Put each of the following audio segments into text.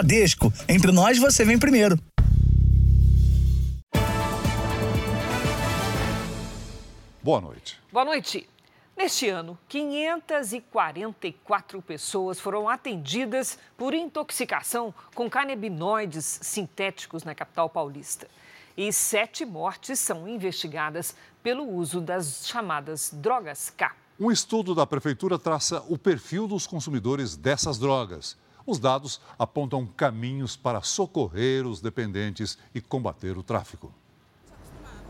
Bradesco. Entre nós, você vem primeiro. Boa noite. Boa noite. Neste ano, 544 pessoas foram atendidas por intoxicação com canabinoides sintéticos na capital paulista. E sete mortes são investigadas pelo uso das chamadas drogas K. Um estudo da Prefeitura traça o perfil dos consumidores dessas drogas. Os dados apontam caminhos para socorrer os dependentes e combater o tráfico.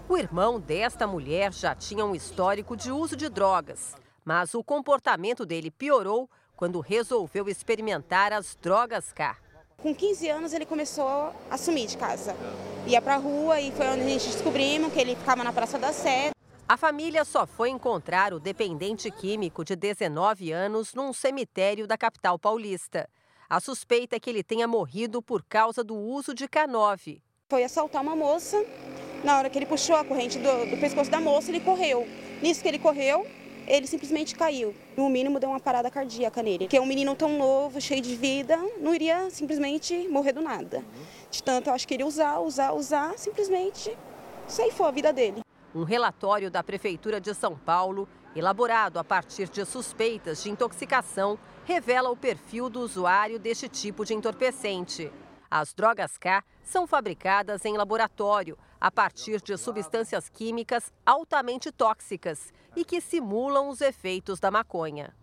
O irmão desta mulher já tinha um histórico de uso de drogas, mas o comportamento dele piorou quando resolveu experimentar as drogas K. Com 15 anos ele começou a sumir de casa. Ia pra rua e foi onde a gente descobrimos que ele ficava na Praça da Sé. A família só foi encontrar o dependente químico de 19 anos num cemitério da capital paulista. A suspeita é que ele tenha morrido por causa do uso de K9. Foi assaltar uma moça. Na hora que ele puxou a corrente do, do pescoço da moça, ele correu. Nisso que ele correu, ele simplesmente caiu. No mínimo, deu uma parada cardíaca nele. Porque um menino tão novo, cheio de vida, não iria simplesmente morrer do nada. De tanto, eu acho que ele usar, usar, usar, simplesmente ceifou a vida dele. Um relatório da Prefeitura de São Paulo, elaborado a partir de suspeitas de intoxicação, revela o perfil do usuário deste tipo de entorpecente. As drogas K são fabricadas em laboratório a partir de substâncias químicas altamente tóxicas e que simulam os efeitos da maconha.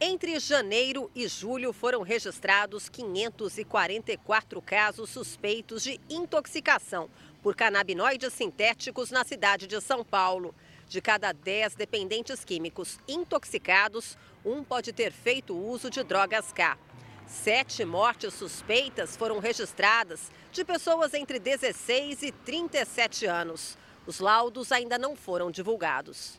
Entre janeiro e julho foram registrados 544 casos suspeitos de intoxicação por canabinoides sintéticos na cidade de São Paulo. De cada 10 dependentes químicos intoxicados, um pode ter feito uso de drogas K. Sete mortes suspeitas foram registradas de pessoas entre 16 e 37 anos. Os laudos ainda não foram divulgados.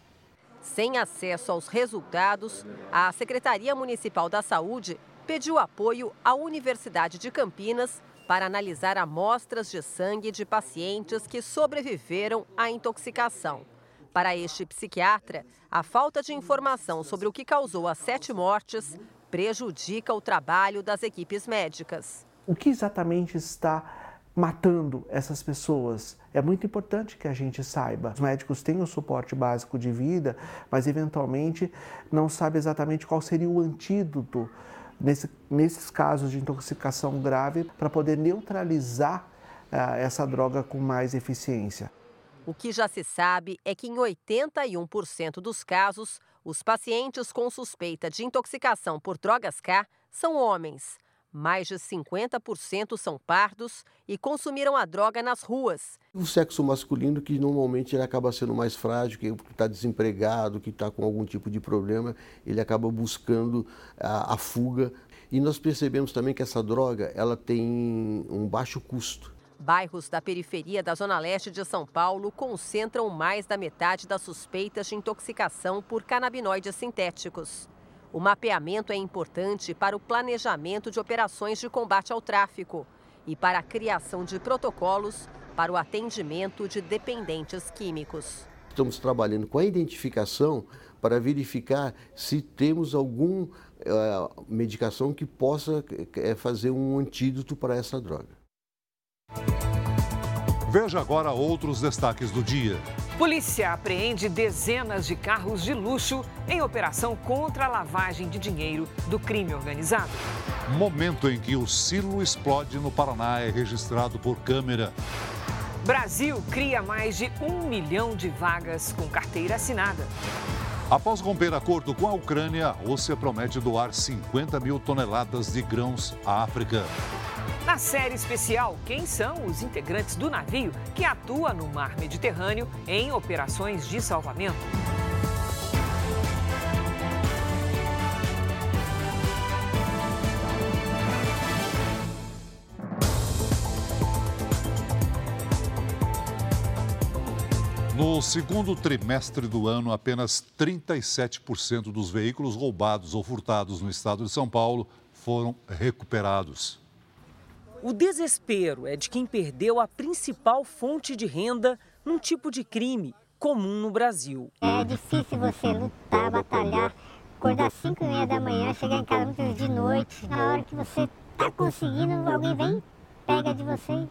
Sem acesso aos resultados, a Secretaria Municipal da Saúde pediu apoio à Universidade de Campinas para analisar amostras de sangue de pacientes que sobreviveram à intoxicação. Para este psiquiatra, a falta de informação sobre o que causou as sete mortes prejudica o trabalho das equipes médicas. O que exatamente está matando essas pessoas? É muito importante que a gente saiba. Os médicos têm o suporte básico de vida, mas eventualmente não sabe exatamente qual seria o antídoto nesse, nesses casos de intoxicação grave para poder neutralizar uh, essa droga com mais eficiência. O que já se sabe é que em 81% dos casos, os pacientes com suspeita de intoxicação por drogas K são homens. Mais de 50% são pardos e consumiram a droga nas ruas. O sexo masculino, que normalmente ele acaba sendo mais frágil, que está desempregado, que está com algum tipo de problema, ele acaba buscando a, a fuga. E nós percebemos também que essa droga ela tem um baixo custo. Bairros da periferia da Zona Leste de São Paulo concentram mais da metade das suspeitas de intoxicação por canabinoides sintéticos. O mapeamento é importante para o planejamento de operações de combate ao tráfico e para a criação de protocolos para o atendimento de dependentes químicos. Estamos trabalhando com a identificação para verificar se temos alguma uh, medicação que possa uh, fazer um antídoto para essa droga. Veja agora outros destaques do dia. Polícia apreende dezenas de carros de luxo em operação contra a lavagem de dinheiro do crime organizado. Momento em que o silo explode no Paraná é registrado por câmera. Brasil cria mais de um milhão de vagas com carteira assinada. Após romper acordo com a Ucrânia, a Rússia promete doar 50 mil toneladas de grãos à África. Na série especial, quem são os integrantes do navio que atua no mar Mediterrâneo em operações de salvamento? No segundo trimestre do ano, apenas 37% dos veículos roubados ou furtados no estado de São Paulo foram recuperados. O desespero é de quem perdeu a principal fonte de renda num tipo de crime comum no Brasil. É difícil você lutar, batalhar, acordar às 5 e meia da manhã, chegar em casa muitas vezes de noite, na hora que você tá conseguindo, alguém vem, pega de você,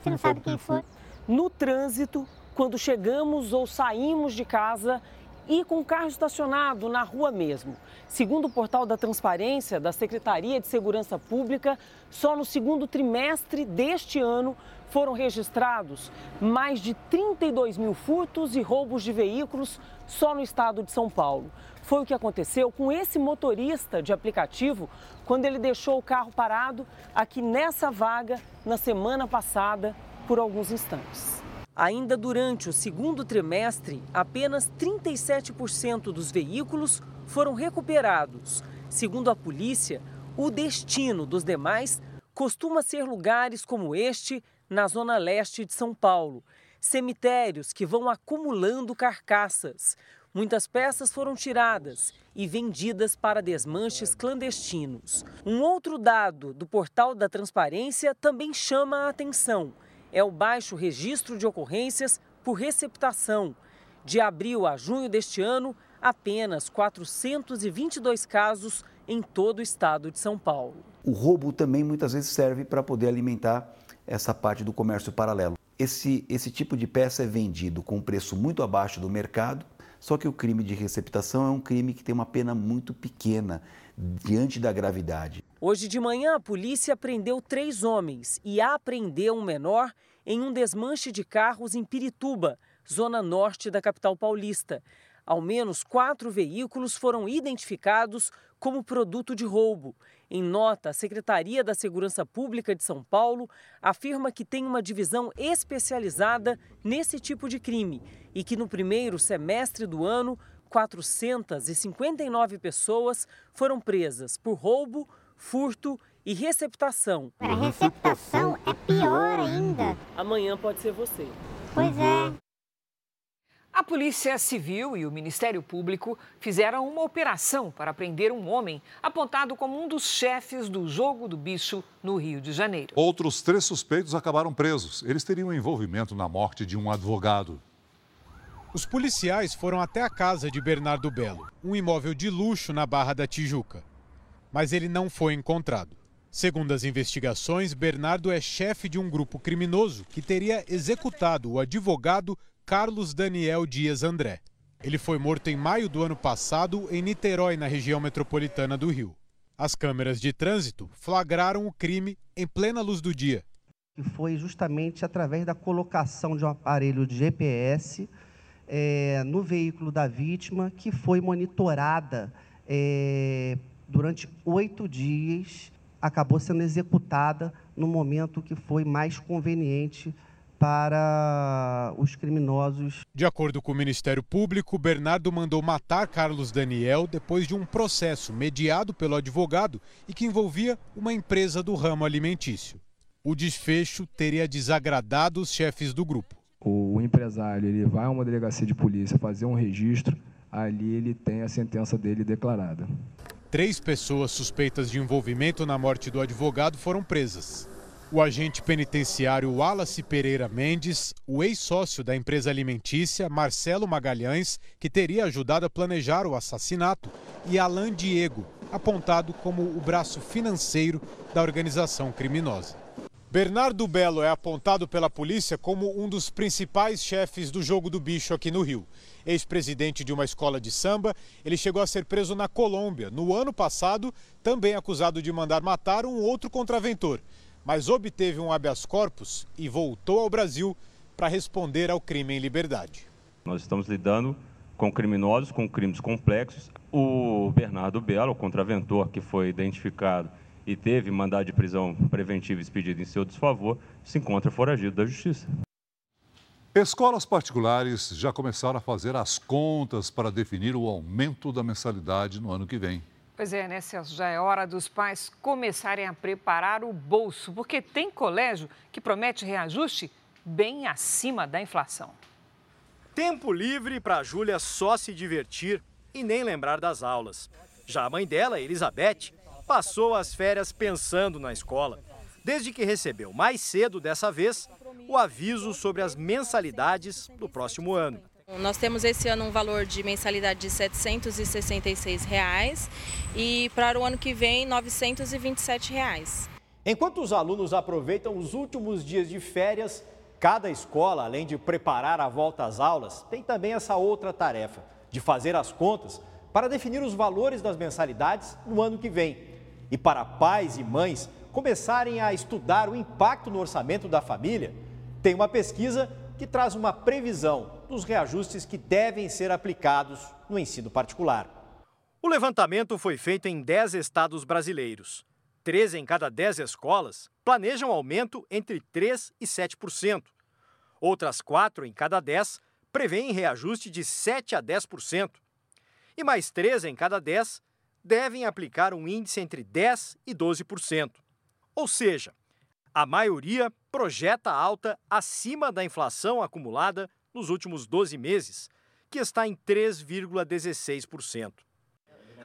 você não sabe quem foi. No trânsito, quando chegamos ou saímos de casa e com o carro estacionado na rua mesmo. Segundo o portal da Transparência da Secretaria de Segurança Pública, só no segundo trimestre deste ano foram registrados mais de 32 mil furtos e roubos de veículos só no estado de São Paulo. Foi o que aconteceu com esse motorista de aplicativo quando ele deixou o carro parado aqui nessa vaga na semana passada por alguns instantes. Ainda durante o segundo trimestre, apenas 37% dos veículos foram recuperados. Segundo a polícia, o destino dos demais costuma ser lugares como este, na zona leste de São Paulo. Cemitérios que vão acumulando carcaças. Muitas peças foram tiradas e vendidas para desmanches clandestinos. Um outro dado do portal da Transparência também chama a atenção é o baixo registro de ocorrências por receptação. De abril a junho deste ano, apenas 422 casos em todo o estado de São Paulo. O roubo também muitas vezes serve para poder alimentar essa parte do comércio paralelo. Esse, esse tipo de peça é vendido com preço muito abaixo do mercado, só que o crime de receptação é um crime que tem uma pena muito pequena diante da gravidade. Hoje de manhã, a polícia prendeu três homens e apreendeu um menor em um desmanche de carros em Pirituba, zona norte da capital paulista. Ao menos quatro veículos foram identificados como produto de roubo. Em nota, a Secretaria da Segurança Pública de São Paulo afirma que tem uma divisão especializada nesse tipo de crime e que no primeiro semestre do ano 459 pessoas foram presas por roubo, furto e receptação. A receptação é pior ainda. Amanhã pode ser você. Pois é. A Polícia Civil e o Ministério Público fizeram uma operação para prender um homem apontado como um dos chefes do jogo do bicho no Rio de Janeiro. Outros três suspeitos acabaram presos. Eles teriam envolvimento na morte de um advogado. Os policiais foram até a casa de Bernardo Belo, um imóvel de luxo na Barra da Tijuca. Mas ele não foi encontrado. Segundo as investigações, Bernardo é chefe de um grupo criminoso que teria executado o advogado Carlos Daniel Dias André. Ele foi morto em maio do ano passado em Niterói, na região metropolitana do Rio. As câmeras de trânsito flagraram o crime em plena luz do dia. Foi justamente através da colocação de um aparelho de GPS é, no veículo da vítima que foi monitorada é, durante oito dias, acabou sendo executada no momento que foi mais conveniente para os criminosos. De acordo com o Ministério Público, Bernardo mandou matar Carlos Daniel depois de um processo mediado pelo advogado e que envolvia uma empresa do ramo alimentício. O desfecho teria desagradado os chefes do grupo. O empresário ele vai a uma delegacia de polícia fazer um registro, ali ele tem a sentença dele declarada. Três pessoas suspeitas de envolvimento na morte do advogado foram presas o agente penitenciário Wallace Pereira Mendes, o ex-sócio da empresa alimentícia Marcelo Magalhães, que teria ajudado a planejar o assassinato, e Alain Diego, apontado como o braço financeiro da organização criminosa. Bernardo Belo é apontado pela polícia como um dos principais chefes do jogo do bicho aqui no Rio. Ex-presidente de uma escola de samba, ele chegou a ser preso na Colômbia no ano passado, também acusado de mandar matar um outro contraventor mas obteve um habeas corpus e voltou ao Brasil para responder ao crime em liberdade. Nós estamos lidando com criminosos, com crimes complexos. O Bernardo Belo, o contraventor que foi identificado e teve mandado de prisão preventiva expedido em seu desfavor, se encontra foragido da justiça. Escolas particulares já começaram a fazer as contas para definir o aumento da mensalidade no ano que vem. Pois é, né, Celso? Já é hora dos pais começarem a preparar o bolso, porque tem colégio que promete reajuste bem acima da inflação. Tempo livre para a Júlia só se divertir e nem lembrar das aulas. Já a mãe dela, Elizabeth, passou as férias pensando na escola, desde que recebeu mais cedo dessa vez o aviso sobre as mensalidades do próximo ano. Nós temos esse ano um valor de mensalidade de 766 reais, e para o ano que vem 927 reais. Enquanto os alunos aproveitam os últimos dias de férias, cada escola, além de preparar a volta às aulas, tem também essa outra tarefa de fazer as contas para definir os valores das mensalidades no ano que vem. E para pais e mães começarem a estudar o impacto no orçamento da família, tem uma pesquisa que traz uma previsão dos reajustes que devem ser aplicados no ensino particular. O levantamento foi feito em 10 estados brasileiros. 13 em cada 10 escolas planejam aumento entre 3% e 7%. Outras 4 em cada 10 prevêem reajuste de 7% a 10%. E mais 3 em cada 10 devem aplicar um índice entre 10% e 12%. Ou seja, a maioria projeta alta acima da inflação acumulada nos últimos 12 meses, que está em 3,16%.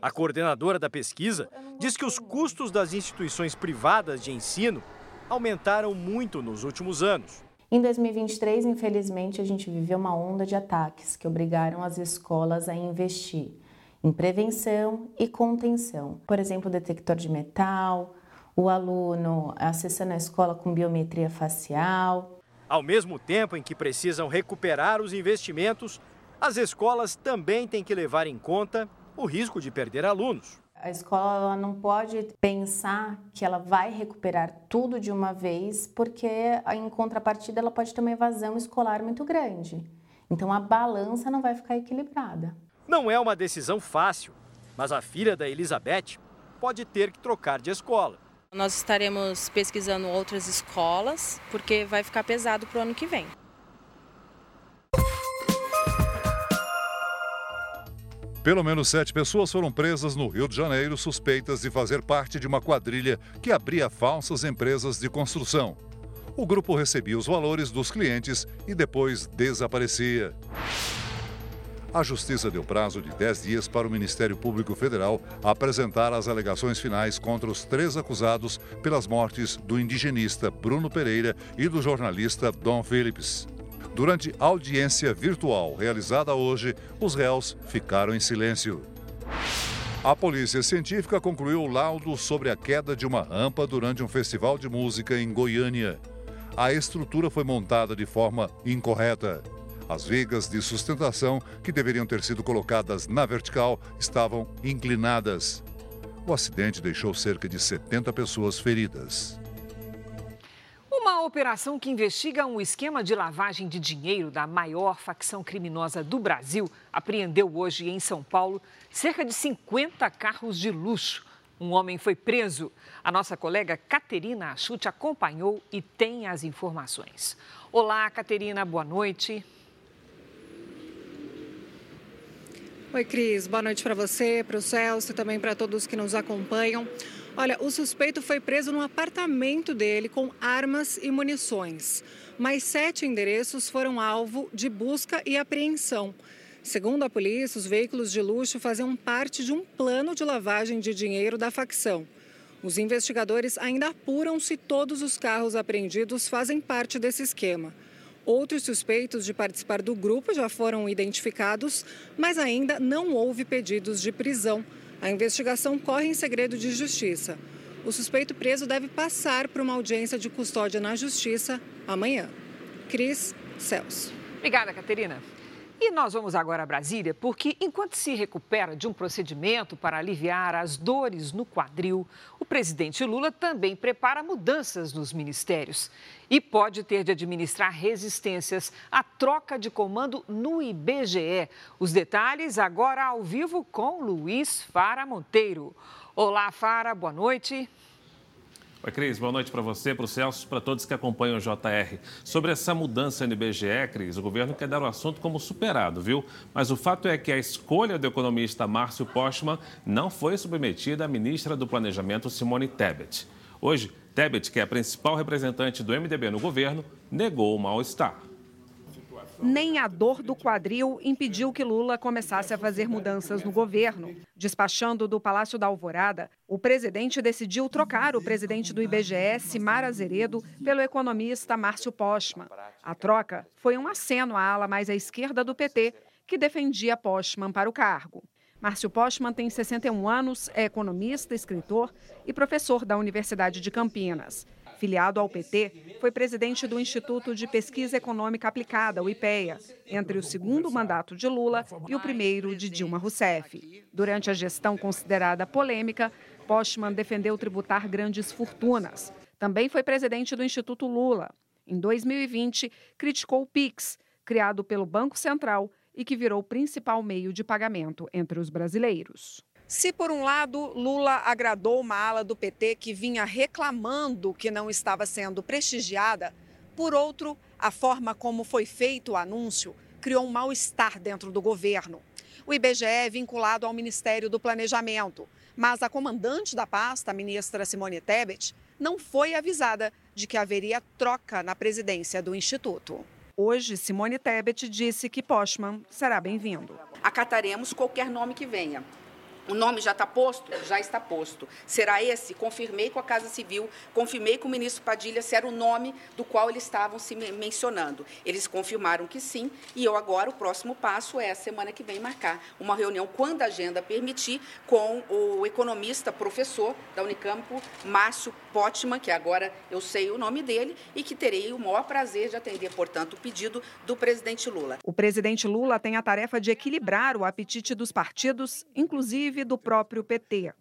A coordenadora da pesquisa diz que os custos das instituições privadas de ensino aumentaram muito nos últimos anos. Em 2023, infelizmente, a gente viveu uma onda de ataques que obrigaram as escolas a investir em prevenção e contenção. Por exemplo, detector de metal, o aluno acessando a escola com biometria facial. Ao mesmo tempo em que precisam recuperar os investimentos, as escolas também têm que levar em conta o risco de perder alunos. A escola não pode pensar que ela vai recuperar tudo de uma vez, porque em contrapartida ela pode ter uma evasão escolar muito grande. Então a balança não vai ficar equilibrada. Não é uma decisão fácil, mas a filha da Elizabeth pode ter que trocar de escola. Nós estaremos pesquisando outras escolas, porque vai ficar pesado para o ano que vem. Pelo menos sete pessoas foram presas no Rio de Janeiro suspeitas de fazer parte de uma quadrilha que abria falsas empresas de construção. O grupo recebia os valores dos clientes e depois desaparecia. A Justiça deu prazo de 10 dias para o Ministério Público Federal apresentar as alegações finais contra os três acusados pelas mortes do indigenista Bruno Pereira e do jornalista Dom Phillips. Durante audiência virtual realizada hoje, os réus ficaram em silêncio. A polícia científica concluiu o laudo sobre a queda de uma rampa durante um festival de música em Goiânia. A estrutura foi montada de forma incorreta. As vigas de sustentação, que deveriam ter sido colocadas na vertical, estavam inclinadas. O acidente deixou cerca de 70 pessoas feridas. Uma operação que investiga um esquema de lavagem de dinheiro da maior facção criminosa do Brasil apreendeu hoje em São Paulo cerca de 50 carros de luxo. Um homem foi preso. A nossa colega Caterina Achute acompanhou e tem as informações. Olá, Caterina, boa noite. Oi, Cris. Boa noite para você, para o Celso e também para todos que nos acompanham. Olha, o suspeito foi preso no apartamento dele com armas e munições. Mais sete endereços foram alvo de busca e apreensão. Segundo a polícia, os veículos de luxo faziam parte de um plano de lavagem de dinheiro da facção. Os investigadores ainda apuram se todos os carros apreendidos fazem parte desse esquema. Outros suspeitos de participar do grupo já foram identificados, mas ainda não houve pedidos de prisão. A investigação corre em segredo de justiça. O suspeito preso deve passar por uma audiência de custódia na justiça amanhã. Cris Celso. Obrigada, Caterina. E nós vamos agora a Brasília, porque enquanto se recupera de um procedimento para aliviar as dores no quadril, o presidente Lula também prepara mudanças nos ministérios e pode ter de administrar resistências à troca de comando no IBGE. Os detalhes agora ao vivo com Luiz Fara Monteiro. Olá, Fara, boa noite. Oi, Cris. Boa noite para você, para o Celso, para todos que acompanham o JR. Sobre essa mudança no IBGE, Cris, o governo quer dar o assunto como superado, viu? Mas o fato é que a escolha do economista Márcio Postman não foi submetida à ministra do Planejamento, Simone Tebet. Hoje, Tebet, que é a principal representante do MDB no governo, negou o mal-estar nem a dor do quadril impediu que Lula começasse a fazer mudanças no governo. Despachando do Palácio da Alvorada, o presidente decidiu trocar o presidente do IBGE, Simar Azeredo, pelo economista Márcio Postman. A troca foi um aceno à ala mais à esquerda do PT, que defendia Postman para o cargo. Márcio Postman tem 61 anos, é economista, escritor e professor da Universidade de Campinas. Filiado ao PT, foi presidente do Instituto de Pesquisa Econômica Aplicada, o IPEA, entre o segundo mandato de Lula e o primeiro de Dilma Rousseff. Durante a gestão considerada polêmica, Postman defendeu tributar grandes fortunas. Também foi presidente do Instituto Lula. Em 2020, criticou o PIX, criado pelo Banco Central e que virou o principal meio de pagamento entre os brasileiros. Se, por um lado, Lula agradou uma ala do PT que vinha reclamando que não estava sendo prestigiada, por outro, a forma como foi feito o anúncio criou um mal-estar dentro do governo. O IBGE é vinculado ao Ministério do Planejamento, mas a comandante da pasta, a ministra Simone Tebet, não foi avisada de que haveria troca na presidência do Instituto. Hoje, Simone Tebet disse que Postman será bem-vindo. Acataremos qualquer nome que venha. O nome já está posto? Já está posto. Será esse? Confirmei com a Casa Civil, confirmei com o ministro Padilha se era o nome do qual eles estavam se mencionando. Eles confirmaram que sim, e eu agora, o próximo passo é a semana que vem marcar uma reunião, quando a agenda permitir, com o economista, professor da Unicamp, Márcio Potman, que agora eu sei o nome dele, e que terei o maior prazer de atender, portanto, o pedido do presidente Lula. O presidente Lula tem a tarefa de equilibrar o apetite dos partidos, inclusive do próprio PT.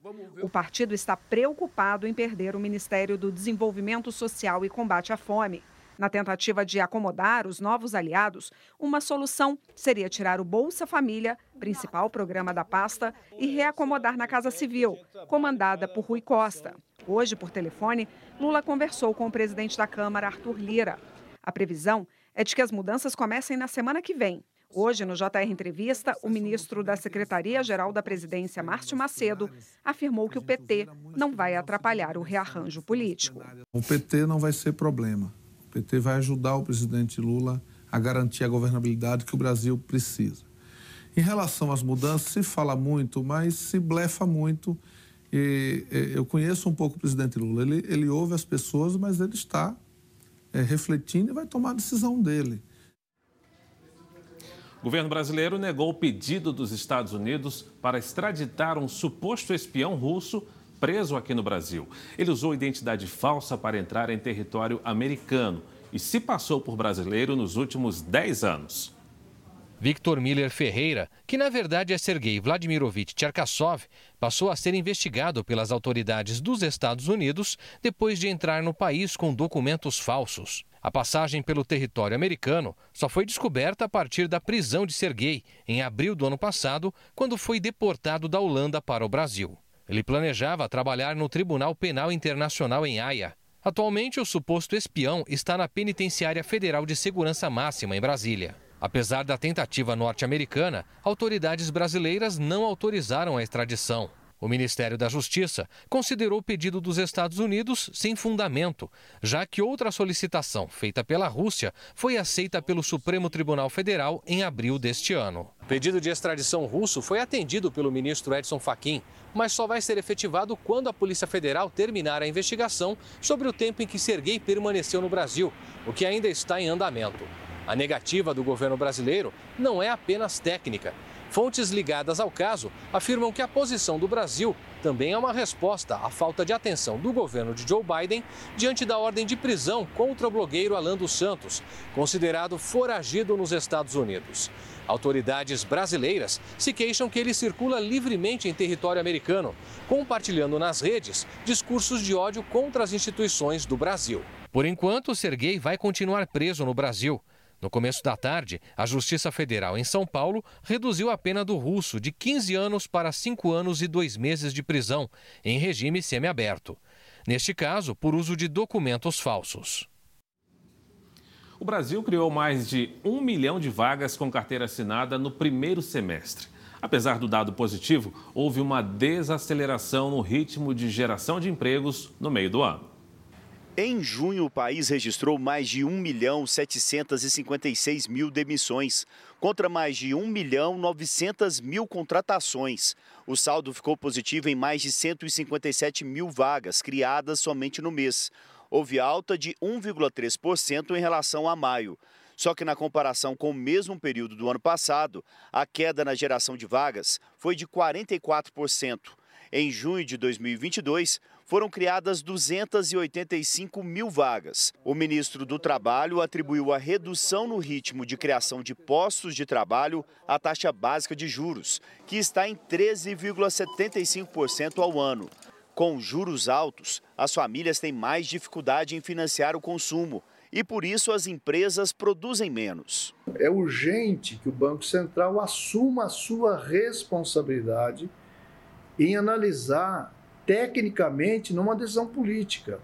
O partido está preocupado em perder o Ministério do Desenvolvimento Social e Combate à Fome. Na tentativa de acomodar os novos aliados, uma solução seria tirar o Bolsa Família, principal programa da pasta, e reacomodar na Casa Civil, comandada por Rui Costa. Hoje, por telefone, Lula conversou com o presidente da Câmara, Arthur Lira. A previsão é de que as mudanças comecem na semana que vem. Hoje, no JR Entrevista, o ministro da Secretaria-Geral da Presidência, Márcio Macedo, afirmou que o PT não vai atrapalhar o rearranjo político. O PT não vai ser problema. O PT vai ajudar o presidente Lula a garantir a governabilidade que o Brasil precisa. Em relação às mudanças, se fala muito, mas se blefa muito. E, eu conheço um pouco o presidente Lula. Ele, ele ouve as pessoas, mas ele está é, refletindo e vai tomar a decisão dele. O governo brasileiro negou o pedido dos Estados Unidos para extraditar um suposto espião russo preso aqui no Brasil. Ele usou identidade falsa para entrar em território americano e se passou por brasileiro nos últimos 10 anos. Victor Miller Ferreira, que na verdade é Sergei Vladimirovich Cherkasov, passou a ser investigado pelas autoridades dos Estados Unidos depois de entrar no país com documentos falsos. A passagem pelo território americano só foi descoberta a partir da prisão de Sergei, em abril do ano passado, quando foi deportado da Holanda para o Brasil. Ele planejava trabalhar no Tribunal Penal Internacional em Haia. Atualmente, o suposto espião está na Penitenciária Federal de Segurança Máxima, em Brasília. Apesar da tentativa norte-americana, autoridades brasileiras não autorizaram a extradição. O Ministério da Justiça considerou o pedido dos Estados Unidos sem fundamento, já que outra solicitação feita pela Rússia foi aceita pelo Supremo Tribunal Federal em abril deste ano. O pedido de extradição russo foi atendido pelo ministro Edson Fachin, mas só vai ser efetivado quando a Polícia Federal terminar a investigação sobre o tempo em que Serguei permaneceu no Brasil, o que ainda está em andamento. A negativa do governo brasileiro não é apenas técnica. Fontes ligadas ao caso afirmam que a posição do Brasil também é uma resposta à falta de atenção do governo de Joe Biden diante da ordem de prisão contra o blogueiro Alan dos Santos, considerado foragido nos Estados Unidos. Autoridades brasileiras se queixam que ele circula livremente em território americano, compartilhando nas redes discursos de ódio contra as instituições do Brasil. Por enquanto, Sergei vai continuar preso no Brasil. No começo da tarde, a Justiça Federal em São Paulo reduziu a pena do russo de 15 anos para 5 anos e 2 meses de prisão, em regime semiaberto. Neste caso, por uso de documentos falsos. O Brasil criou mais de um milhão de vagas com carteira assinada no primeiro semestre. Apesar do dado positivo, houve uma desaceleração no ritmo de geração de empregos no meio do ano. Em junho, o país registrou mais de 1 milhão 756 mil demissões, contra mais de 1 milhão 900 mil contratações. O saldo ficou positivo em mais de 157 mil vagas criadas somente no mês. Houve alta de 1,3% em relação a maio. Só que na comparação com o mesmo período do ano passado, a queda na geração de vagas foi de 44%. Em junho de 2022, foram criadas 285 mil vagas. O ministro do Trabalho atribuiu a redução no ritmo de criação de postos de trabalho à taxa básica de juros, que está em 13,75% ao ano. Com juros altos, as famílias têm mais dificuldade em financiar o consumo e por isso as empresas produzem menos. É urgente que o Banco Central assuma a sua responsabilidade em analisar tecnicamente numa decisão política.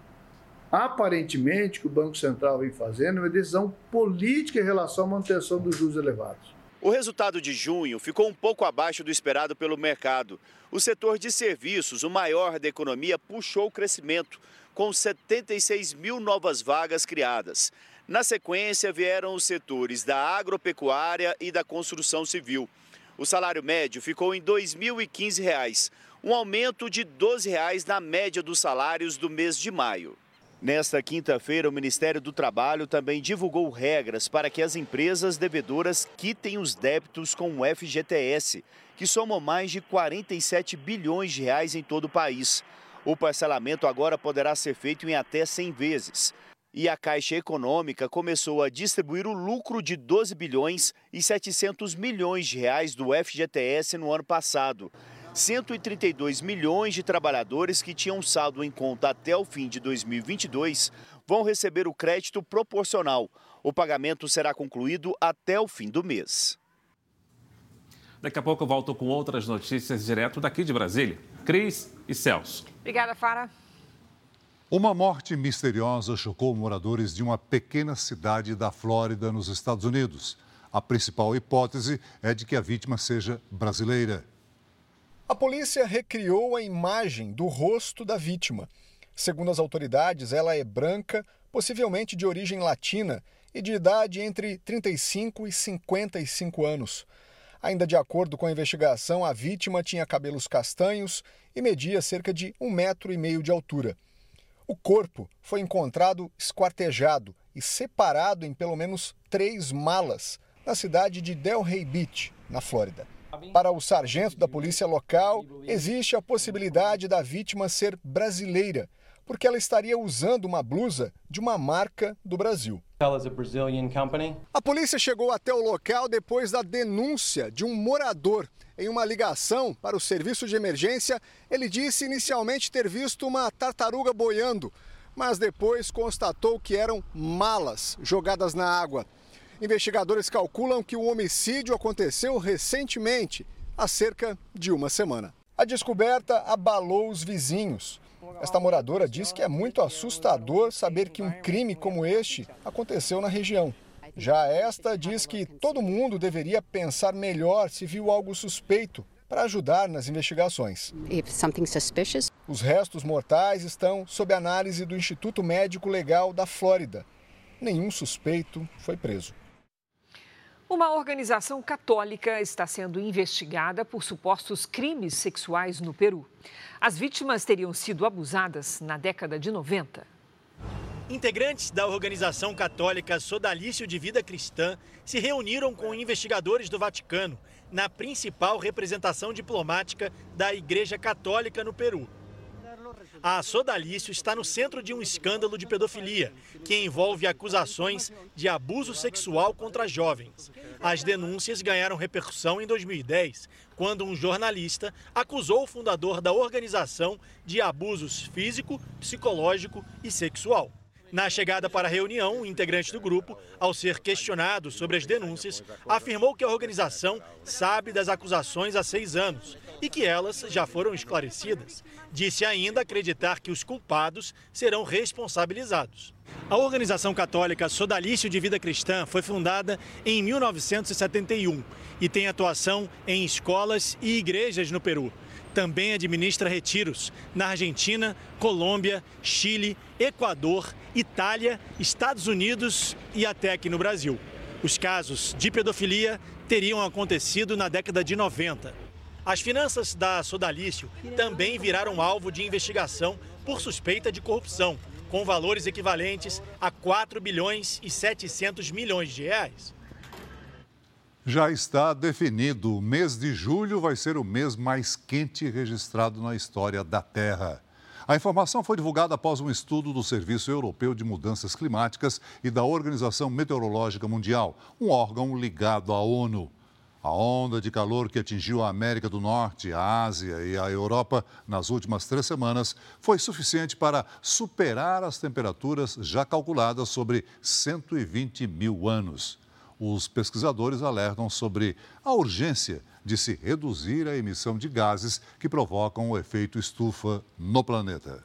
Aparentemente, o que o Banco Central vem fazendo é uma decisão política em relação à manutenção dos juros elevados. O resultado de junho ficou um pouco abaixo do esperado pelo mercado. O setor de serviços, o maior da economia, puxou o crescimento, com 76 mil novas vagas criadas. Na sequência, vieram os setores da agropecuária e da construção civil. O salário médio ficou em R$ 2.015, um aumento de 12 reais na média dos salários do mês de maio. Nesta quinta-feira, o Ministério do Trabalho também divulgou regras para que as empresas devedoras quitem os débitos com o FGTS, que somam mais de 47 bilhões de reais em todo o país. O parcelamento agora poderá ser feito em até 100 vezes. E a Caixa Econômica começou a distribuir o lucro de 12 bilhões e 700 milhões de reais do FGTS no ano passado. 132 milhões de trabalhadores que tinham saldo em conta até o fim de 2022 vão receber o crédito proporcional. O pagamento será concluído até o fim do mês. Daqui a pouco eu volto com outras notícias direto daqui de Brasília. Cris e Celso. Obrigada, Fara. Uma morte misteriosa chocou moradores de uma pequena cidade da Flórida, nos Estados Unidos. A principal hipótese é de que a vítima seja brasileira. A polícia recriou a imagem do rosto da vítima. Segundo as autoridades, ela é branca, possivelmente de origem latina e de idade entre 35 e 55 anos. Ainda de acordo com a investigação, a vítima tinha cabelos castanhos e media cerca de um metro e meio de altura. O corpo foi encontrado esquartejado e separado em pelo menos três malas na cidade de Delray Beach, na Flórida. Para o sargento da polícia local, existe a possibilidade da vítima ser brasileira, porque ela estaria usando uma blusa de uma marca do Brasil. A polícia chegou até o local depois da denúncia de um morador. Em uma ligação para o serviço de emergência, ele disse inicialmente ter visto uma tartaruga boiando, mas depois constatou que eram malas jogadas na água. Investigadores calculam que o homicídio aconteceu recentemente, há cerca de uma semana. A descoberta abalou os vizinhos. Esta moradora diz que é muito assustador saber que um crime como este aconteceu na região. Já esta diz que todo mundo deveria pensar melhor se viu algo suspeito para ajudar nas investigações. Os restos mortais estão sob análise do Instituto Médico Legal da Flórida. Nenhum suspeito foi preso. Uma organização católica está sendo investigada por supostos crimes sexuais no Peru. As vítimas teriam sido abusadas na década de 90. Integrantes da organização católica Sodalício de Vida Cristã se reuniram com investigadores do Vaticano na principal representação diplomática da Igreja Católica no Peru. A Sodalício está no centro de um escândalo de pedofilia, que envolve acusações de abuso sexual contra jovens. As denúncias ganharam repercussão em 2010, quando um jornalista acusou o fundador da organização de abusos físico, psicológico e sexual. Na chegada para a reunião, o integrante do grupo, ao ser questionado sobre as denúncias, afirmou que a organização sabe das acusações há seis anos e que elas já foram esclarecidas. Disse ainda acreditar que os culpados serão responsabilizados. A organização católica Sodalício de Vida Cristã foi fundada em 1971 e tem atuação em escolas e igrejas no Peru. Também administra retiros na Argentina, Colômbia, Chile, Equador, Itália, Estados Unidos e até aqui no Brasil. Os casos de pedofilia teriam acontecido na década de 90. As finanças da Sodalício também viraram alvo de investigação por suspeita de corrupção com valores equivalentes a 4 bilhões e 700 milhões de reais. Já está definido. O mês de julho vai ser o mês mais quente registrado na história da Terra. A informação foi divulgada após um estudo do Serviço Europeu de Mudanças Climáticas e da Organização Meteorológica Mundial, um órgão ligado à ONU. A onda de calor que atingiu a América do Norte, a Ásia e a Europa nas últimas três semanas foi suficiente para superar as temperaturas já calculadas sobre 120 mil anos. Os pesquisadores alertam sobre a urgência de se reduzir a emissão de gases que provocam o efeito estufa no planeta.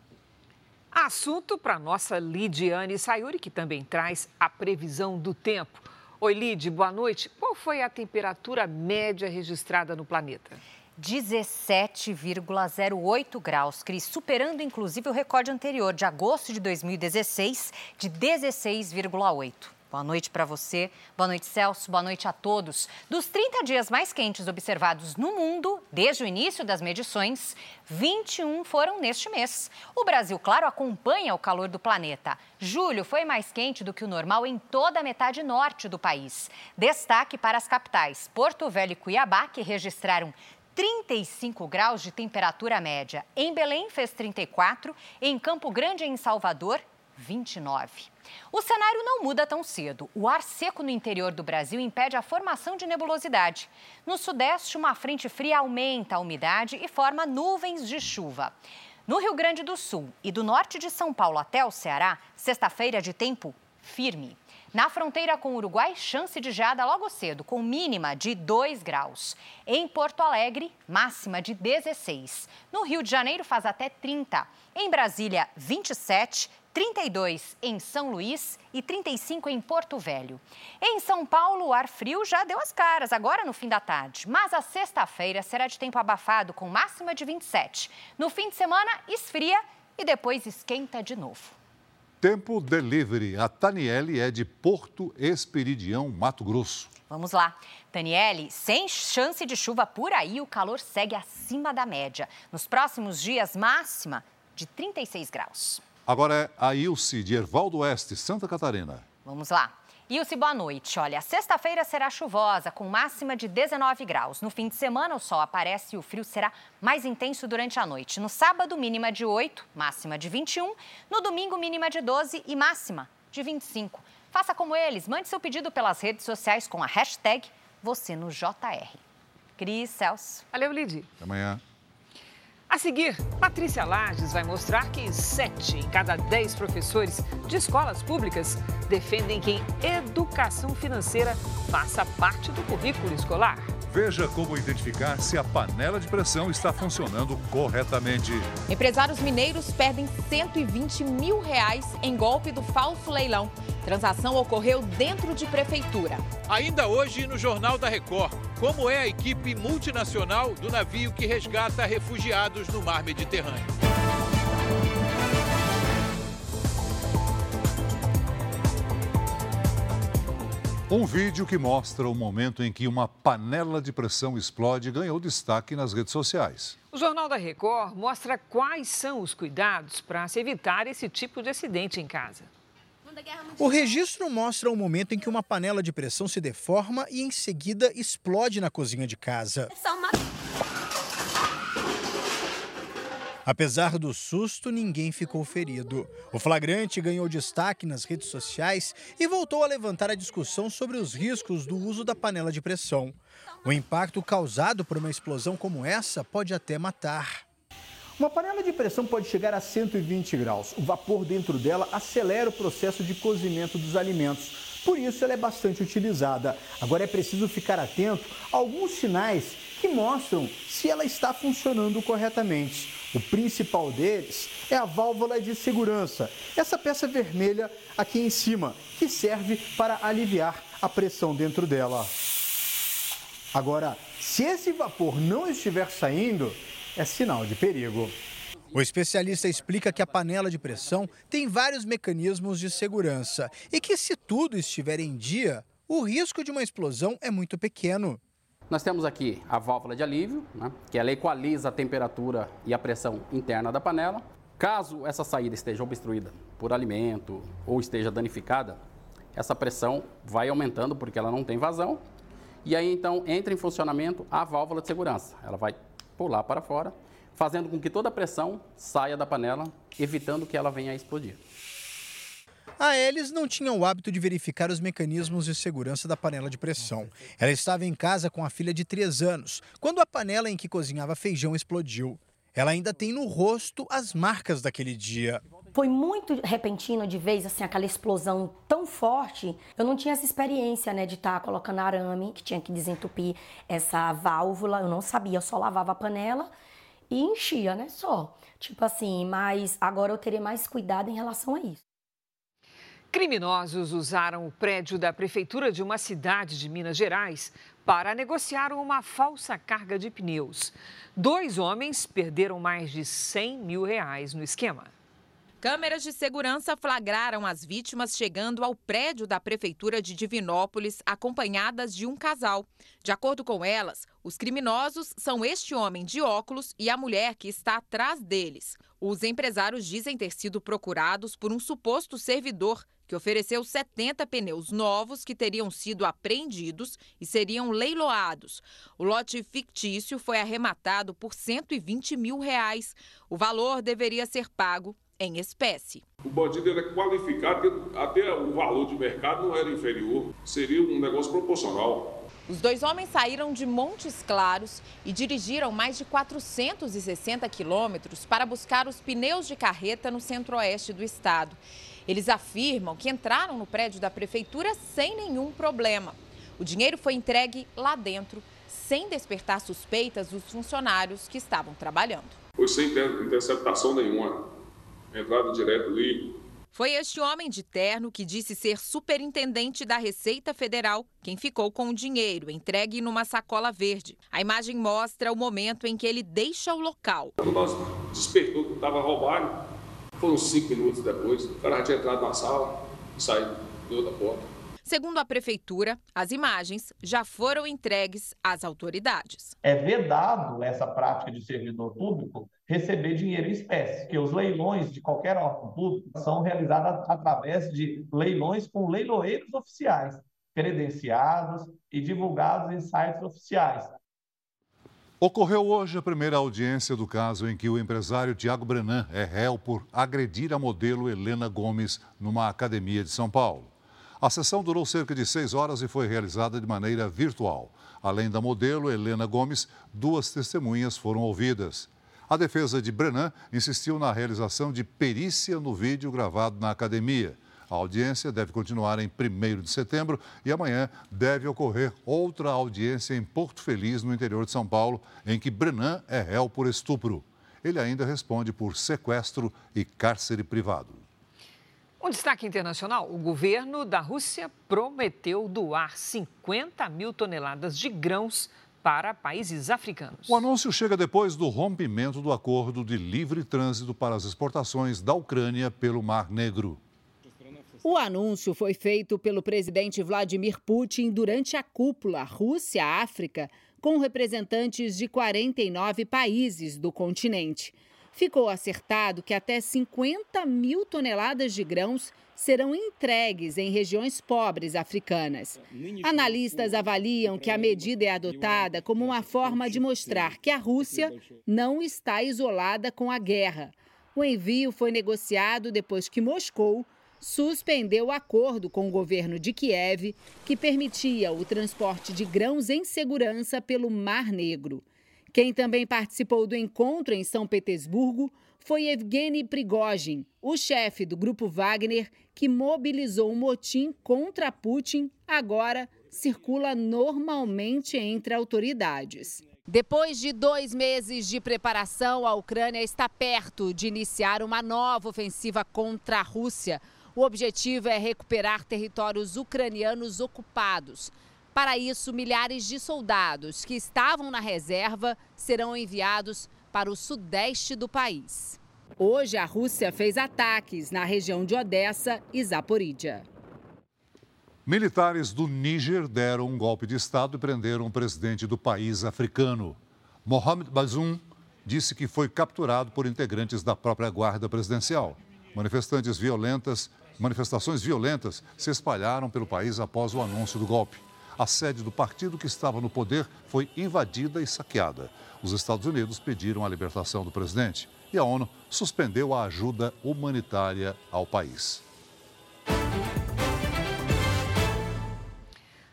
Assunto para nossa Lidiane Sayuri, que também traz a previsão do tempo. Oi, Lid, boa noite. Qual foi a temperatura média registrada no planeta? 17,08 graus, Cris, superando inclusive o recorde anterior de agosto de 2016, de 16,8. Boa noite para você, boa noite Celso, boa noite a todos. Dos 30 dias mais quentes observados no mundo, desde o início das medições, 21 foram neste mês. O Brasil, claro, acompanha o calor do planeta. Julho foi mais quente do que o normal em toda a metade norte do país. Destaque para as capitais Porto Velho e Cuiabá, que registraram 35 graus de temperatura média. Em Belém fez 34, em Campo Grande e em Salvador, 29. O cenário não muda tão cedo. O ar seco no interior do Brasil impede a formação de nebulosidade. No sudeste, uma frente fria aumenta a umidade e forma nuvens de chuva. No Rio Grande do Sul e do norte de São Paulo até o Ceará, sexta-feira de tempo firme. Na fronteira com o Uruguai, chance de geada logo cedo, com mínima de 2 graus. Em Porto Alegre, máxima de 16. No Rio de Janeiro, faz até 30. Em Brasília, 27. 32 em São Luís e 35 em Porto Velho. Em São Paulo, o ar frio já deu as caras, agora no fim da tarde. Mas a sexta-feira será de tempo abafado, com máxima de 27. No fim de semana, esfria e depois esquenta de novo. Tempo Delivery. A Taniele é de Porto Esperidião, Mato Grosso. Vamos lá. Taniele, sem chance de chuva por aí, o calor segue acima da média. Nos próximos dias, máxima de 36 graus. Agora é a Ilse, de Ervaldo Oeste, Santa Catarina. Vamos lá. Ilse, boa noite. Olha, sexta-feira será chuvosa, com máxima de 19 graus. No fim de semana, o sol aparece e o frio será mais intenso durante a noite. No sábado, mínima de 8, máxima de 21. No domingo, mínima de 12 e máxima de 25. Faça como eles, mande seu pedido pelas redes sociais com a hashtag você no JR. Cris Celso. Valeu, Lidi. Até amanhã. A seguir, Patrícia Lages vai mostrar que sete em cada dez professores de escolas públicas defendem que educação financeira faça parte do currículo escolar. Veja como identificar se a panela de pressão está funcionando corretamente. Empresários mineiros perdem 120 mil reais em golpe do falso leilão. Transação ocorreu dentro de prefeitura. Ainda hoje no Jornal da Record, como é a equipe multinacional do navio que resgata refugiados no mar Mediterrâneo. Um vídeo que mostra o momento em que uma panela de pressão explode ganhou destaque nas redes sociais. O Jornal da Record mostra quais são os cuidados para se evitar esse tipo de acidente em casa. O registro mostra o momento em que uma panela de pressão se deforma e em seguida explode na cozinha de casa. Apesar do susto, ninguém ficou ferido. O flagrante ganhou destaque nas redes sociais e voltou a levantar a discussão sobre os riscos do uso da panela de pressão. O impacto causado por uma explosão como essa pode até matar. Uma panela de pressão pode chegar a 120 graus. O vapor dentro dela acelera o processo de cozimento dos alimentos. Por isso, ela é bastante utilizada. Agora é preciso ficar atento a alguns sinais que mostram se ela está funcionando corretamente. O principal deles é a válvula de segurança, essa peça vermelha aqui em cima, que serve para aliviar a pressão dentro dela. Agora, se esse vapor não estiver saindo, é sinal de perigo. O especialista explica que a panela de pressão tem vários mecanismos de segurança e que, se tudo estiver em dia, o risco de uma explosão é muito pequeno. Nós temos aqui a válvula de alívio, né, que ela equaliza a temperatura e a pressão interna da panela. Caso essa saída esteja obstruída por alimento ou esteja danificada, essa pressão vai aumentando porque ela não tem vazão. E aí então entra em funcionamento a válvula de segurança. Ela vai pular para fora, fazendo com que toda a pressão saia da panela, evitando que ela venha a explodir. A Elis não tinha o hábito de verificar os mecanismos de segurança da panela de pressão. Ela estava em casa com a filha de 3 anos, quando a panela em que cozinhava feijão explodiu. Ela ainda tem no rosto as marcas daquele dia. Foi muito repentino de vez, assim, aquela explosão tão forte. Eu não tinha essa experiência, né, de estar tá colocando arame, que tinha que desentupir essa válvula. Eu não sabia, eu só lavava a panela e enchia, né, só. Tipo assim, mas agora eu terei mais cuidado em relação a isso. Criminosos usaram o prédio da prefeitura de uma cidade de Minas Gerais para negociar uma falsa carga de pneus. Dois homens perderam mais de 100 mil reais no esquema. Câmeras de segurança flagraram as vítimas chegando ao prédio da Prefeitura de Divinópolis, acompanhadas de um casal. De acordo com elas, os criminosos são este homem de óculos e a mulher que está atrás deles. Os empresários dizem ter sido procurados por um suposto servidor que ofereceu 70 pneus novos que teriam sido apreendidos e seriam leiloados. O lote fictício foi arrematado por 120 mil reais. O valor deveria ser pago em espécie. O bandido era qualificado, até o valor de mercado não era inferior, seria um negócio proporcional. Os dois homens saíram de Montes Claros e dirigiram mais de 460 quilômetros para buscar os pneus de carreta no centro-oeste do estado. Eles afirmam que entraram no prédio da prefeitura sem nenhum problema. O dinheiro foi entregue lá dentro, sem despertar suspeitas dos funcionários que estavam trabalhando. Foi sem interceptação nenhuma. Entrada direto ali. Foi este homem de terno que disse ser superintendente da Receita Federal quem ficou com o dinheiro entregue numa sacola verde. A imagem mostra o momento em que ele deixa o local. Quando nós despertou que estava roubado, foram cinco minutos depois, o cara já tinha entrado na sala e saído de outra porta. Segundo a prefeitura, as imagens já foram entregues às autoridades. É vedado essa prática de servidor público receber dinheiro em espécie, porque os leilões de qualquer órgão público são realizados através de leilões com leiloeiros oficiais, credenciados e divulgados em sites oficiais. Ocorreu hoje a primeira audiência do caso em que o empresário Tiago Brenan é réu por agredir a modelo Helena Gomes numa academia de São Paulo. A sessão durou cerca de seis horas e foi realizada de maneira virtual. Além da modelo Helena Gomes, duas testemunhas foram ouvidas. A defesa de Brenan insistiu na realização de perícia no vídeo gravado na academia. A audiência deve continuar em 1 de setembro e amanhã deve ocorrer outra audiência em Porto Feliz, no interior de São Paulo, em que Brenan é réu por estupro. Ele ainda responde por sequestro e cárcere privado. Um destaque internacional: o governo da Rússia prometeu doar 50 mil toneladas de grãos para países africanos. O anúncio chega depois do rompimento do acordo de livre trânsito para as exportações da Ucrânia pelo Mar Negro. O anúncio foi feito pelo presidente Vladimir Putin durante a cúpula Rússia-África, com representantes de 49 países do continente. Ficou acertado que até 50 mil toneladas de grãos serão entregues em regiões pobres africanas. Analistas avaliam que a medida é adotada como uma forma de mostrar que a Rússia não está isolada com a guerra. O envio foi negociado depois que Moscou suspendeu o acordo com o governo de Kiev que permitia o transporte de grãos em segurança pelo Mar Negro. Quem também participou do encontro em São Petersburgo foi Evgeny Prigozhin, o chefe do grupo Wagner, que mobilizou um motim contra Putin, agora circula normalmente entre autoridades. Depois de dois meses de preparação, a Ucrânia está perto de iniciar uma nova ofensiva contra a Rússia. O objetivo é recuperar territórios ucranianos ocupados. Para isso, milhares de soldados que estavam na reserva serão enviados para o sudeste do país. Hoje, a Rússia fez ataques na região de Odessa e Zaporídia. Militares do Níger deram um golpe de Estado e prenderam o presidente do país africano. Mohamed Bazoum disse que foi capturado por integrantes da própria Guarda Presidencial. Manifestantes violentas, manifestações violentas se espalharam pelo país após o anúncio do golpe. A sede do partido que estava no poder foi invadida e saqueada. Os Estados Unidos pediram a libertação do presidente e a ONU suspendeu a ajuda humanitária ao país.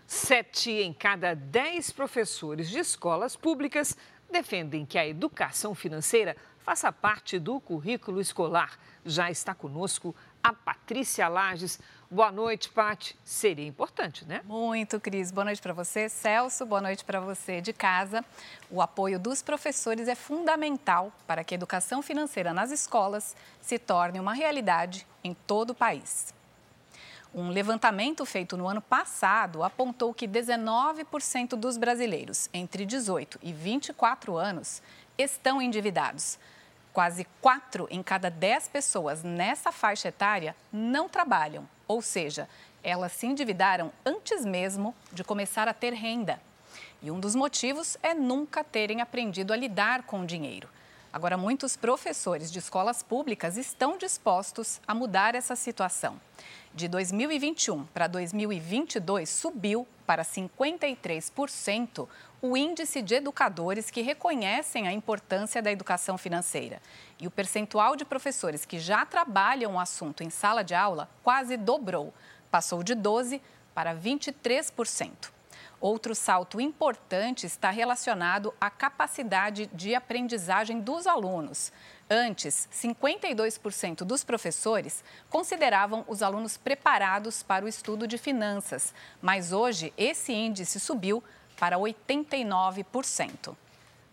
Sete em cada dez professores de escolas públicas defendem que a educação financeira faça parte do currículo escolar. Já está conosco a Patrícia Lages. Boa noite, Pati. Seria importante, né? Muito, Cris. Boa noite para você, Celso. Boa noite para você de casa. O apoio dos professores é fundamental para que a educação financeira nas escolas se torne uma realidade em todo o país. Um levantamento feito no ano passado apontou que 19% dos brasileiros entre 18 e 24 anos estão endividados. Quase 4 em cada 10 pessoas nessa faixa etária não trabalham, ou seja, elas se endividaram antes mesmo de começar a ter renda. E um dos motivos é nunca terem aprendido a lidar com o dinheiro. Agora, muitos professores de escolas públicas estão dispostos a mudar essa situação de 2021 para 2022 subiu para 53% o índice de educadores que reconhecem a importância da educação financeira. E o percentual de professores que já trabalham o assunto em sala de aula quase dobrou, passou de 12% para 23%. Outro salto importante está relacionado à capacidade de aprendizagem dos alunos. Antes, 52% dos professores consideravam os alunos preparados para o estudo de finanças, mas hoje esse índice subiu para 89%.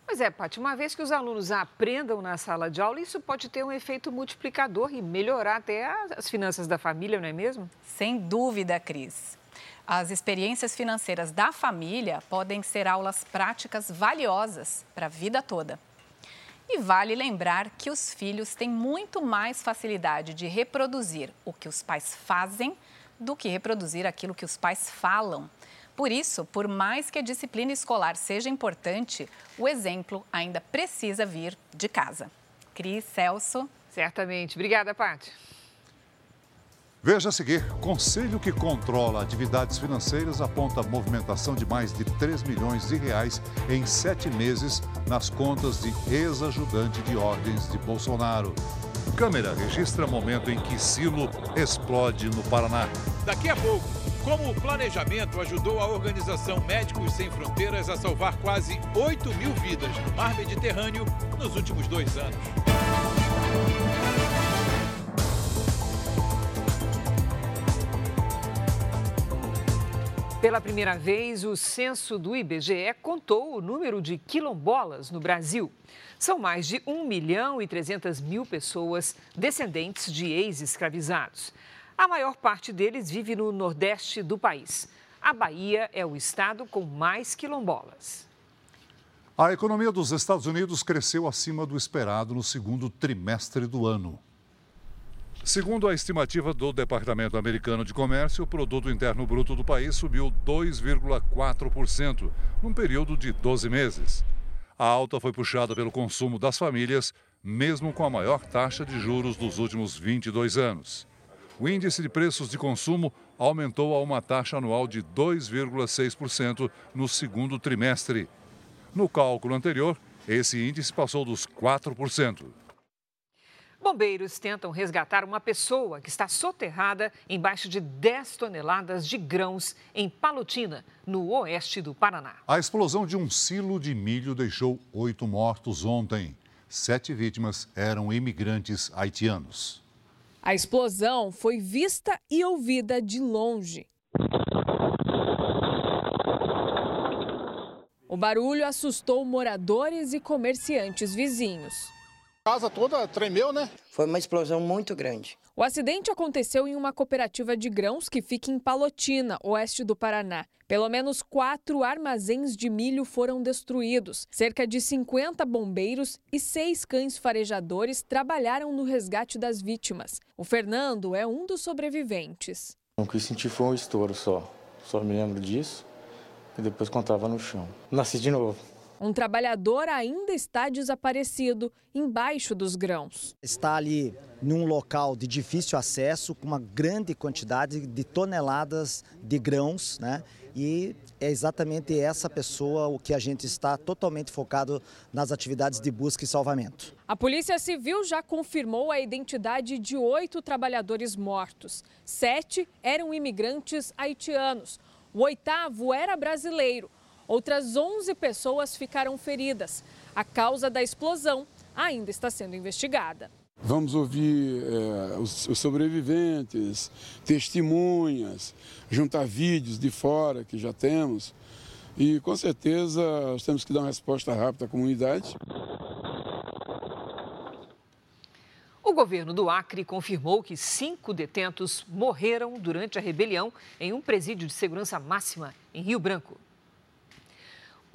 Pois é, Paty, uma vez que os alunos aprendam na sala de aula, isso pode ter um efeito multiplicador e melhorar até as finanças da família, não é mesmo? Sem dúvida, Cris. As experiências financeiras da família podem ser aulas práticas valiosas para a vida toda. E vale lembrar que os filhos têm muito mais facilidade de reproduzir o que os pais fazem do que reproduzir aquilo que os pais falam. Por isso, por mais que a disciplina escolar seja importante, o exemplo ainda precisa vir de casa. Cris, Celso. Certamente. Obrigada, Paty. Veja a seguir: Conselho que controla atividades financeiras aponta movimentação de mais de 3 milhões de reais em sete meses nas contas de ex-ajudante de ordens de Bolsonaro. Câmera registra momento em que silo explode no Paraná. Daqui a pouco, como o planejamento ajudou a organização Médicos Sem Fronteiras a salvar quase 8 mil vidas no mar Mediterrâneo nos últimos dois anos. Pela primeira vez, o censo do IBGE contou o número de quilombolas no Brasil. São mais de 1 milhão e 300 mil pessoas descendentes de ex-escravizados. A maior parte deles vive no nordeste do país. A Bahia é o estado com mais quilombolas. A economia dos Estados Unidos cresceu acima do esperado no segundo trimestre do ano. Segundo a estimativa do Departamento Americano de Comércio, o produto interno bruto do país subiu 2,4% num período de 12 meses. A alta foi puxada pelo consumo das famílias, mesmo com a maior taxa de juros dos últimos 22 anos. O índice de preços de consumo aumentou a uma taxa anual de 2,6% no segundo trimestre. No cálculo anterior, esse índice passou dos 4%. Bombeiros tentam resgatar uma pessoa que está soterrada embaixo de 10 toneladas de grãos em Palotina, no oeste do Paraná. A explosão de um silo de milho deixou oito mortos ontem. Sete vítimas eram imigrantes haitianos. A explosão foi vista e ouvida de longe. O barulho assustou moradores e comerciantes vizinhos. A casa toda tremeu, né? Foi uma explosão muito grande. O acidente aconteceu em uma cooperativa de grãos que fica em Palotina, oeste do Paraná. Pelo menos quatro armazéns de milho foram destruídos. Cerca de 50 bombeiros e seis cães farejadores trabalharam no resgate das vítimas. O Fernando é um dos sobreviventes. O que senti foi um estouro só. Só me lembro disso. E depois contava no chão. Nasci de novo. Um trabalhador ainda está desaparecido embaixo dos grãos. Está ali num local de difícil acesso, com uma grande quantidade de toneladas de grãos, né? E é exatamente essa pessoa o que a gente está totalmente focado nas atividades de busca e salvamento. A Polícia Civil já confirmou a identidade de oito trabalhadores mortos. Sete eram imigrantes haitianos. O oitavo era brasileiro. Outras 11 pessoas ficaram feridas. A causa da explosão ainda está sendo investigada. Vamos ouvir é, os, os, sobreviventes, testemunhas, juntar vídeos de fora que já temos. E com certeza nós temos que dar uma resposta rápida à comunidade. O governo do Acre confirmou que cinco detentos morreram durante a rebelião em um presídio de segurança máxima em Rio Branco.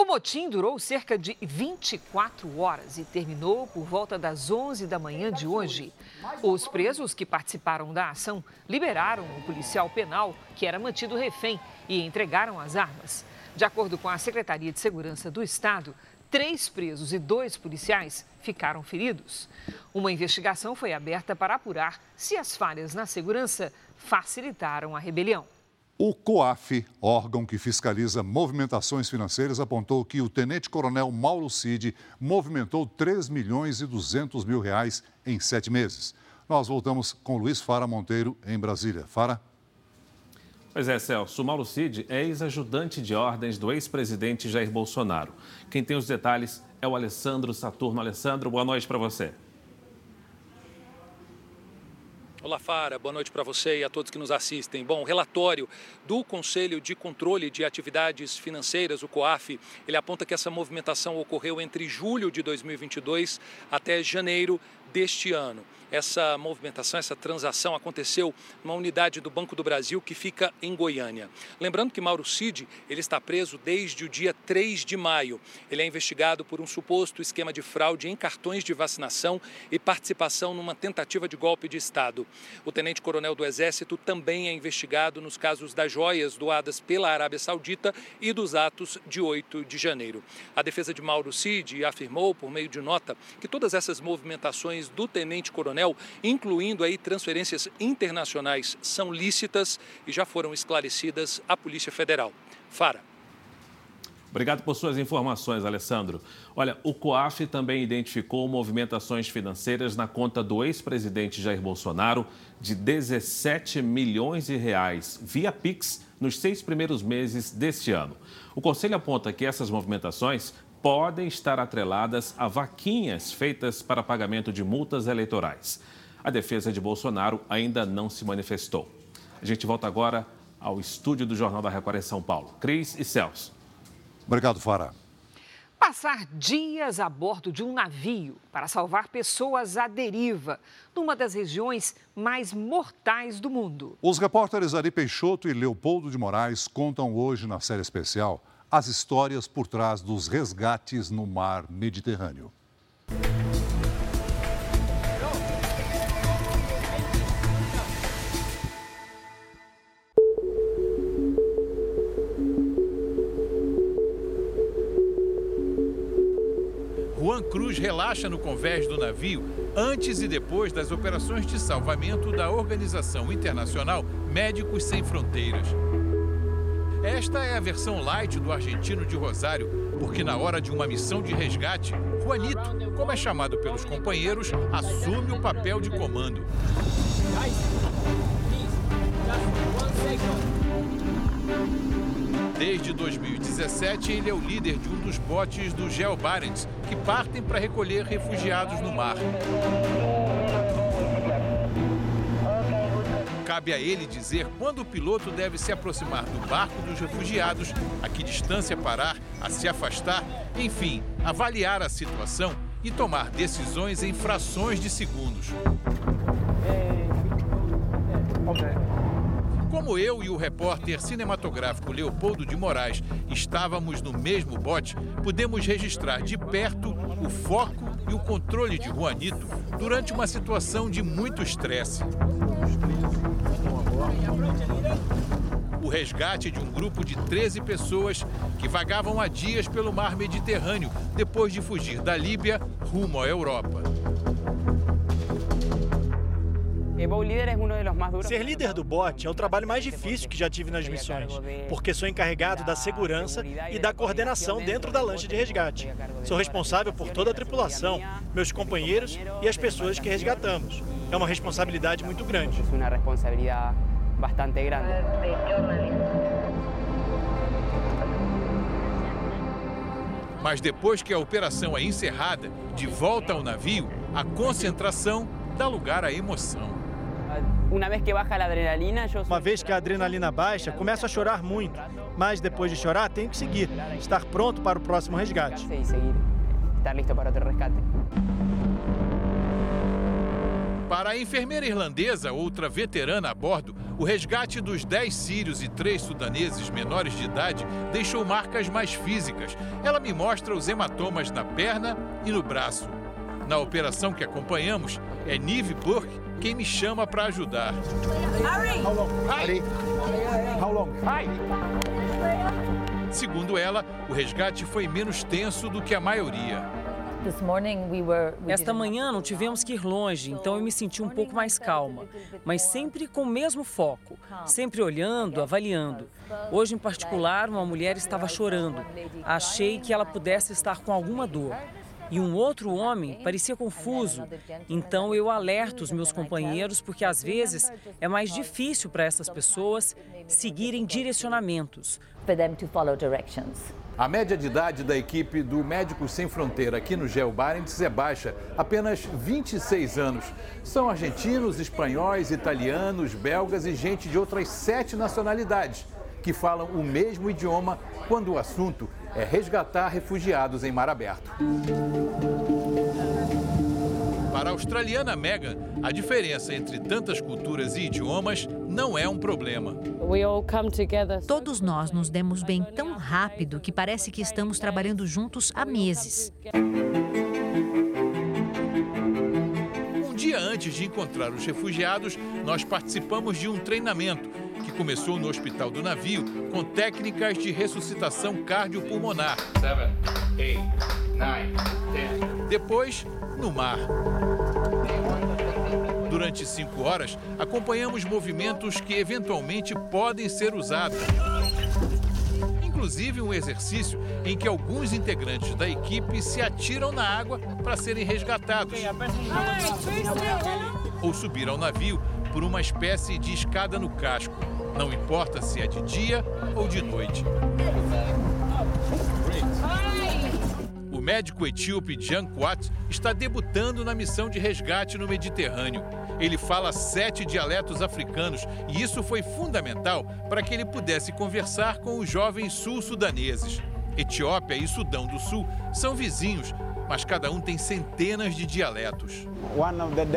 O motim durou cerca de 24 horas e terminou por volta das 11 da manhã de hoje. Os presos que participaram da ação liberaram o policial penal, que era mantido refém, e entregaram as armas. De acordo com a Secretaria de Segurança do Estado, três presos e dois policiais ficaram feridos. Uma investigação foi aberta para apurar se as falhas na segurança facilitaram a rebelião. O COAF, órgão que fiscaliza movimentações financeiras, apontou que o tenente-coronel Mauro Cid movimentou 3 milhões e 200 mil reais em sete meses. Nós voltamos com Luiz Fara Monteiro, em Brasília. Fara? Pois é, Celso. Mauro Cid é ex-ajudante de ordens do ex-presidente Jair Bolsonaro. Quem tem os detalhes é o Alessandro Saturno. Alessandro, boa noite para você. Olá, Fara. Boa noite para você e a todos que nos assistem. Bom, o relatório do Conselho de Controle de Atividades Financeiras, o COAF, ele aponta que essa movimentação ocorreu entre julho de 2022 até janeiro deste ano essa movimentação, essa transação aconteceu numa unidade do Banco do Brasil que fica em Goiânia. Lembrando que Mauro Cid ele está preso desde o dia 3 de maio. Ele é investigado por um suposto esquema de fraude em cartões de vacinação e participação numa tentativa de golpe de Estado. O tenente-coronel do Exército também é investigado nos casos das joias doadas pela Arábia Saudita e dos atos de 8 de janeiro. A defesa de Mauro Cid afirmou, por meio de nota, que todas essas movimentações do tenente-coronel incluindo aí transferências internacionais, são lícitas e já foram esclarecidas à Polícia Federal. Fara. Obrigado por suas informações, Alessandro. Olha, o COAF também identificou movimentações financeiras na conta do ex-presidente Jair Bolsonaro de 17 milhões de reais via Pix nos seis primeiros meses deste ano. O Conselho aponta que essas movimentações podem estar atreladas a vaquinhas feitas para pagamento de multas eleitorais. A defesa de Bolsonaro ainda não se manifestou. A gente volta agora ao estúdio do Jornal da Record em São Paulo. Cris e Celso. Obrigado, Fara. Passar dias a bordo de um navio para salvar pessoas à deriva, numa das regiões mais mortais do mundo. Os repórteres Ari Peixoto e Leopoldo de Moraes contam hoje na série especial as histórias por trás dos resgates no mar Mediterrâneo. Juan Cruz relaxa no convés do navio antes e depois das operações de salvamento da Organização Internacional Médicos Sem Fronteiras. Esta é a versão light do argentino de Rosário, porque na hora de uma missão de resgate, Juanito, como é chamado pelos companheiros, assume o papel de comando. Desde 2017, ele é o líder de um dos botes do Geo Barents, que partem para recolher refugiados no mar. Cabe a ele dizer quando o piloto deve se aproximar do barco dos refugiados, a que distância parar, a se afastar, enfim, avaliar a situação e tomar decisões em frações de segundos. Como eu e o repórter cinematográfico Leopoldo de Moraes estávamos no mesmo bote, pudemos registrar de perto o foco e o controle de Juanito durante uma situação de muito estresse. O resgate de um grupo de 13 pessoas que vagavam há dias pelo mar Mediterrâneo depois de fugir da Líbia rumo à Europa. Ser líder do bote é o trabalho mais difícil que já tive nas missões, porque sou encarregado da segurança e da coordenação dentro da lancha de resgate. Sou responsável por toda a tripulação, meus companheiros e as pessoas que resgatamos. É uma responsabilidade muito grande. Mas depois que a operação é encerrada, de volta ao navio, a concentração dá lugar à emoção. Uma vez que a adrenalina baixa, começo a chorar muito. Mas depois de chorar, tenho que seguir, estar pronto para o próximo resgate. Para a enfermeira irlandesa, outra veterana a bordo, o resgate dos 10 sírios e 3 sudaneses menores de idade deixou marcas mais físicas. Ela me mostra os hematomas na perna e no braço. Na operação que acompanhamos, é Nive Burke quem me chama para ajudar. Harry! Harry! How long? Segundo ela, o resgate foi menos tenso do que a maioria. Esta manhã não tivemos que ir longe, então eu me senti um pouco mais calma, mas sempre com o mesmo foco, sempre olhando, avaliando. Hoje, em particular, uma mulher estava chorando. Achei que ela pudesse estar com alguma dor e um outro homem parecia confuso. Então eu alerto os meus companheiros porque às vezes é mais difícil para essas pessoas seguirem direcionamentos. A média de idade da equipe do Médicos Sem Fronteira aqui no Geo Barents é baixa, apenas 26 anos. São argentinos, espanhóis, italianos, belgas e gente de outras sete nacionalidades que falam o mesmo idioma quando o assunto é resgatar refugiados em mar aberto. Para a australiana Megan, a diferença entre tantas culturas e idiomas não é um problema. Todos nós nos demos bem tão rápido que parece que estamos trabalhando juntos há meses. Um dia antes de encontrar os refugiados, nós participamos de um treinamento que começou no hospital do navio com técnicas de ressuscitação cardiopulmonar. Depois, no mar. Durante cinco horas, acompanhamos movimentos que eventualmente podem ser usados. Inclusive um exercício em que alguns integrantes da equipe se atiram na água para serem resgatados. Ou subir ao navio por uma espécie de escada no casco. Não importa se é de dia ou de noite. O médico etíope Jan Kwat está debutando na missão de resgate no Mediterrâneo. Ele fala sete dialetos africanos e isso foi fundamental para que ele pudesse conversar com os jovens sul-sudaneses. Etiópia e Sudão do Sul são vizinhos, mas cada um tem centenas de dialetos.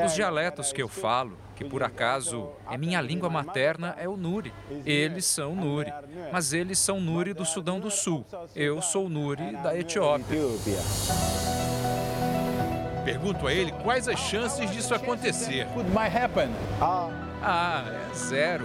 Os dialetos que eu falo que por acaso é minha língua materna, é o Nuri. Eles são Nuri, mas eles são Nuri do Sudão do Sul. Eu sou Nuri da Etiópia. Pergunto a ele quais as chances disso acontecer. Ah, é 0.000.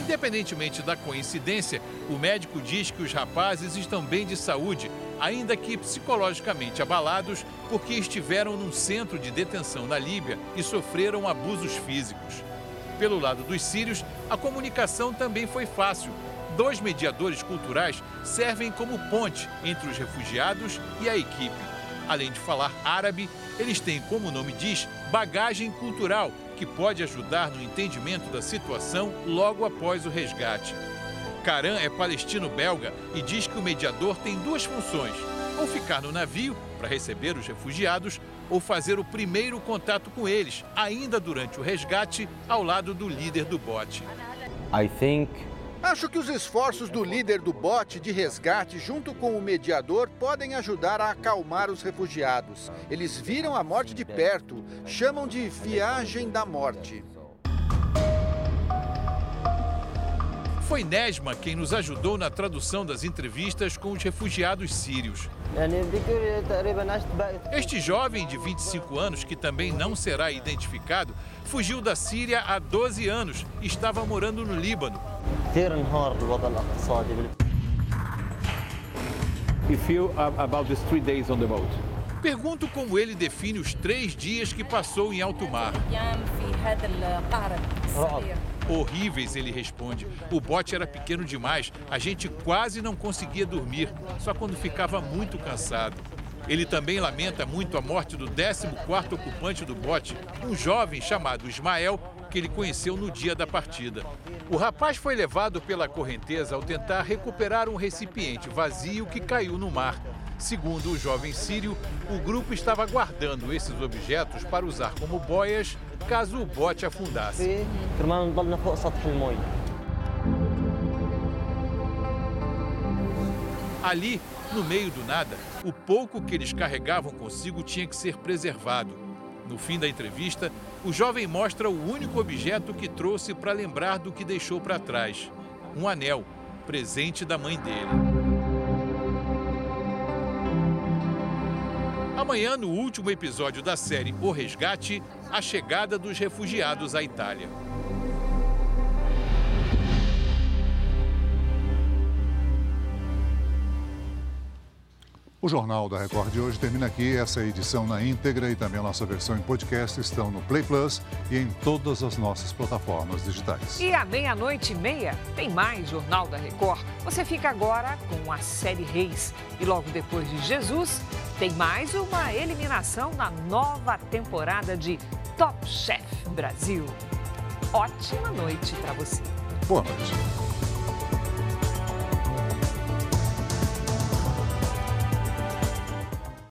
Independentemente da coincidência, o médico diz que os rapazes estão bem de saúde, ainda que psicologicamente abalados porque estiveram num centro de detenção na Líbia e sofreram abusos físicos. Pelo lado dos sírios, a comunicação também foi fácil. Dois mediadores culturais servem como ponte entre os refugiados e a equipe. Além de falar árabe, eles têm, como o nome diz, bagagem cultural que pode ajudar no entendimento da situação logo após o resgate. Karan é palestino-belga e diz que o mediador tem duas funções: ou ficar no navio para receber os refugiados, ou fazer o primeiro contato com eles, ainda durante o resgate, ao lado do líder do bote. I think Acho que os esforços do líder do bote de resgate, junto com o mediador, podem ajudar a acalmar os refugiados. Eles viram a morte de perto, chamam de viagem da morte. Foi Nesma quem nos ajudou na tradução das entrevistas com os refugiados sírios. Este jovem de 25 anos, que também não será identificado, fugiu da Síria há 12 anos e estava morando no Líbano. Pergunto como ele define os três dias que passou em alto mar. Horríveis, ele responde. O bote era pequeno demais, a gente quase não conseguia dormir, só quando ficava muito cansado. Ele também lamenta muito a morte do 14º ocupante do bote, um jovem chamado Ismael, que ele conheceu no dia da partida. O rapaz foi levado pela correnteza ao tentar recuperar um recipiente vazio que caiu no mar. Segundo o jovem sírio, o grupo estava guardando esses objetos para usar como boias caso o bote afundasse. Ali, no meio do nada, o pouco que eles carregavam consigo tinha que ser preservado. No fim da entrevista, o jovem mostra o único objeto que trouxe para lembrar do que deixou para trás: um anel, presente da mãe dele. Amanhã, no último episódio da série O Resgate, a chegada dos refugiados à Itália. O Jornal da Record de hoje termina aqui. Essa edição na íntegra e também a nossa versão em podcast estão no Play Plus e em todas as nossas plataformas digitais. E à meia-noite e meia tem mais Jornal da Record. Você fica agora com a série Reis. E logo depois de Jesus, tem mais uma eliminação na nova temporada de Top Chef Brasil. Ótima noite para você. Boa noite.